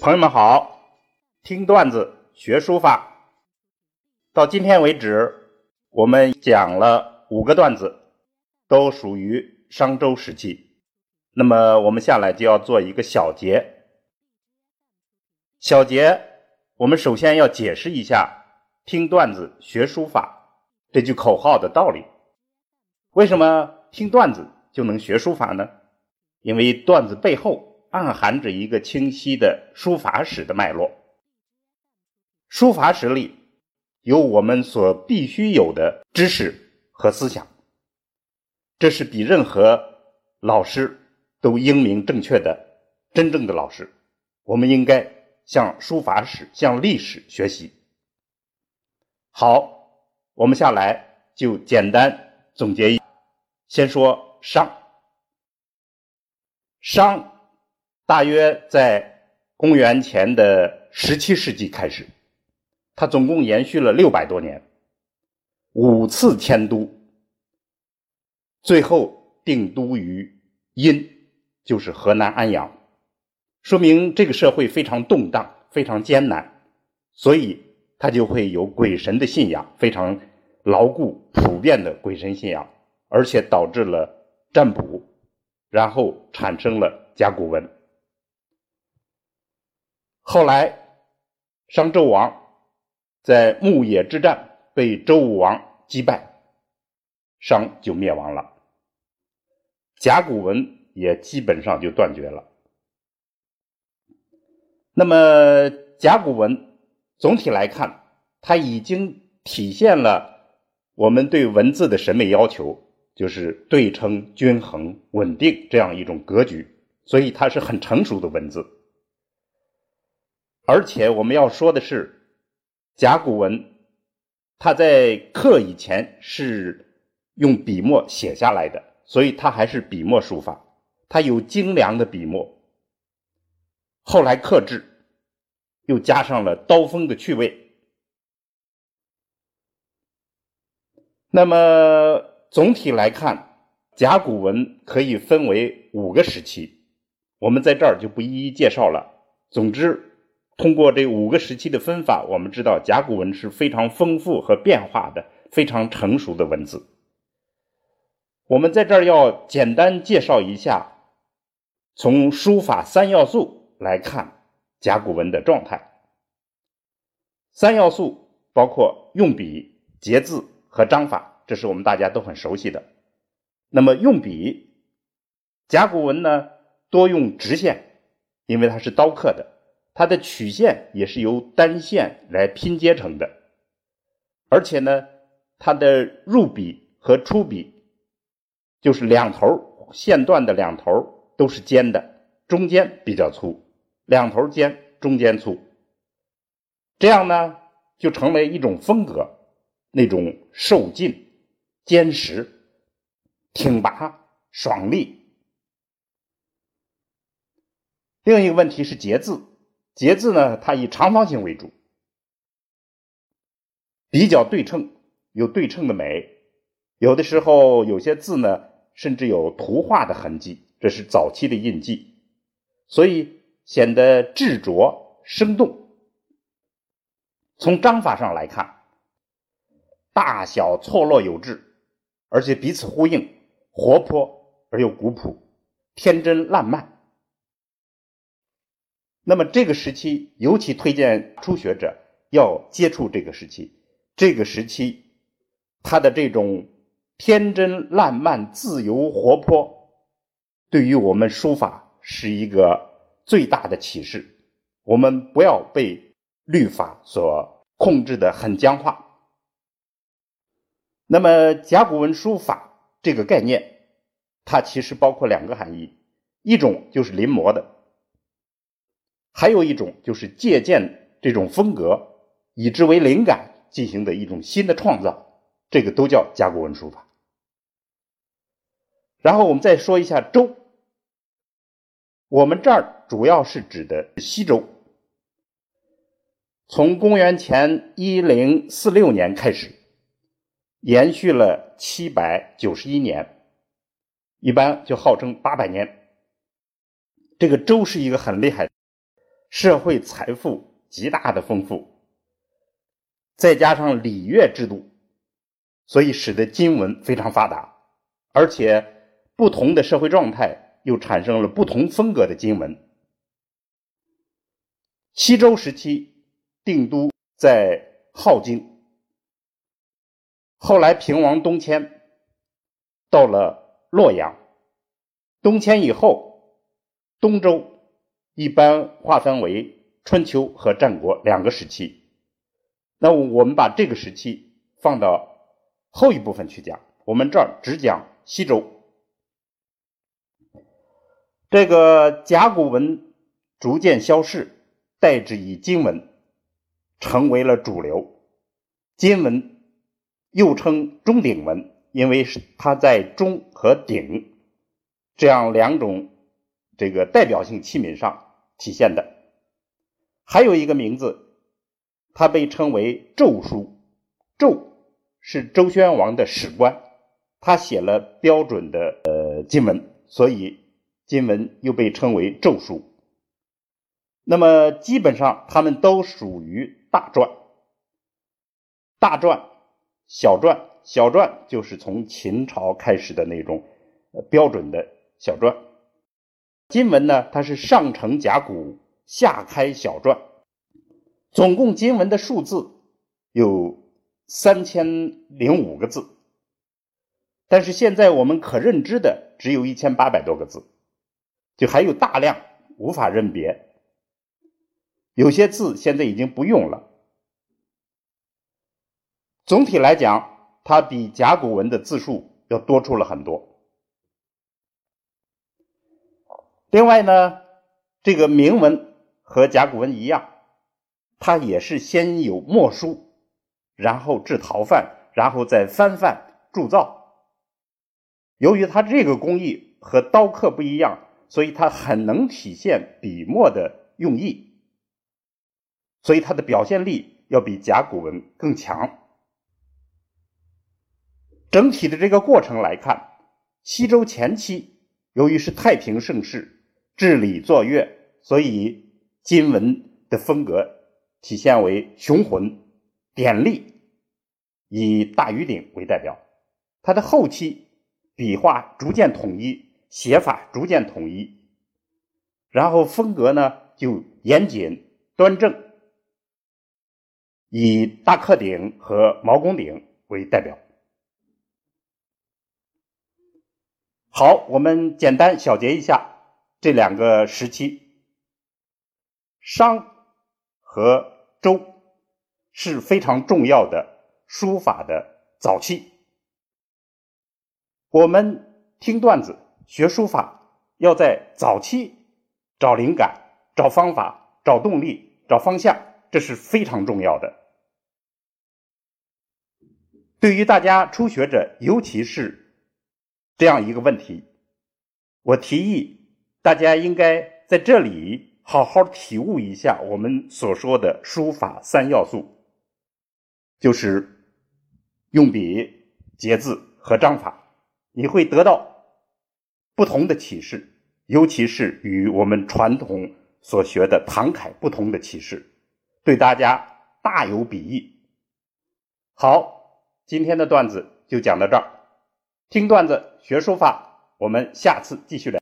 朋友们好，听段子学书法。到今天为止，我们讲了五个段子，都属于商周时期。那么我们下来就要做一个小结。小结，我们首先要解释一下“听段子学书法”这句口号的道理。为什么听段子就能学书法呢？因为段子背后暗含着一个清晰的书法史的脉络。书法史里有我们所必须有的知识和思想，这是比任何老师都英明正确的真正的老师。我们应该向书法史、向历史学习。好，我们下来就简单总结一，先说商。商大约在公元前的十七世纪开始，它总共延续了六百多年，五次迁都，最后定都于殷，就是河南安阳，说明这个社会非常动荡，非常艰难，所以它就会有鬼神的信仰，非常牢固、普遍的鬼神信仰，而且导致了占卜。然后产生了甲骨文。后来，商纣王在牧野之战被周武王击败，商就灭亡了，甲骨文也基本上就断绝了。那么，甲骨文总体来看，它已经体现了我们对文字的审美要求。就是对称、均衡、稳定这样一种格局，所以它是很成熟的文字。而且我们要说的是，甲骨文它在刻以前是用笔墨写下来的，所以它还是笔墨书法，它有精良的笔墨。后来刻制又加上了刀锋的趣味，那么。总体来看，甲骨文可以分为五个时期，我们在这儿就不一一介绍了。总之，通过这五个时期的分法，我们知道甲骨文是非常丰富和变化的、非常成熟的文字。我们在这儿要简单介绍一下，从书法三要素来看甲骨文的状态。三要素包括用笔、结字和章法。这是我们大家都很熟悉的。那么用笔，甲骨文呢多用直线，因为它是刀刻的，它的曲线也是由单线来拼接成的。而且呢，它的入笔和出笔，就是两头线段的两头都是尖的，中间比较粗，两头尖，中间粗。这样呢，就成为一种风格，那种瘦劲。坚实、挺拔、爽利。另一个问题是节字，节字呢，它以长方形为主，比较对称，有对称的美。有的时候有些字呢，甚至有图画的痕迹，这是早期的印记，所以显得质拙生动。从章法上来看，大小错落有致。而且彼此呼应，活泼而又古朴，天真烂漫。那么这个时期尤其推荐初学者要接触这个时期。这个时期，他的这种天真烂漫、自由活泼，对于我们书法是一个最大的启示。我们不要被律法所控制的很僵化。那么甲骨文书法这个概念，它其实包括两个含义，一种就是临摹的，还有一种就是借鉴这种风格，以之为灵感进行的一种新的创造，这个都叫甲骨文书法。然后我们再说一下周，我们这儿主要是指的西周，从公元前一零四六年开始。延续了七百九十一年，一般就号称八百年。这个周是一个很厉害，社会财富极大的丰富，再加上礼乐制度，所以使得金文非常发达，而且不同的社会状态又产生了不同风格的金文。西周时期定都在镐京，后来平王东迁，到了洛阳。东迁以后，东周一般划分为春秋和战国两个时期。那我们把这个时期放到后一部分去讲，我们这儿只讲西周。这个甲骨文逐渐消逝，代之以金文，成为了主流。金文又称钟鼎文，因为是它在钟和鼎。这样两种这个代表性器皿上体现的，还有一个名字，它被称为咒书。咒是周宣王的史官，他写了标准的呃金文，所以金文又被称为咒书。那么基本上他们都属于大篆，大篆、小篆，小篆就是从秦朝开始的那种标准的。小篆，金文呢？它是上承甲骨，下开小篆，总共金文的数字有三千零五个字，但是现在我们可认知的只有一千八百多个字，就还有大量无法认别，有些字现在已经不用了。总体来讲，它比甲骨文的字数要多出了很多。另外呢，这个铭文和甲骨文一样，它也是先有墨书，然后制陶范，然后再翻范铸造。由于它这个工艺和刀刻不一样，所以它很能体现笔墨的用意，所以它的表现力要比甲骨文更强。整体的这个过程来看，西周前期由于是太平盛世。治理作乐，所以金文的风格体现为雄浑、典丽，以大禹鼎为代表。它的后期笔画逐渐统一，写法逐渐统一，然后风格呢就严谨端正，以大克鼎和毛公鼎为代表。好，我们简单小结一下。这两个时期，商和周是非常重要的书法的早期。我们听段子、学书法，要在早期找灵感、找方法、找动力、找方向，这是非常重要的。对于大家初学者，尤其是这样一个问题，我提议。大家应该在这里好好体悟一下我们所说的书法三要素，就是用笔、结字和章法，你会得到不同的启示，尤其是与我们传统所学的唐楷不同的启示，对大家大有裨益。好，今天的段子就讲到这儿，听段子学书法，我们下次继续聊。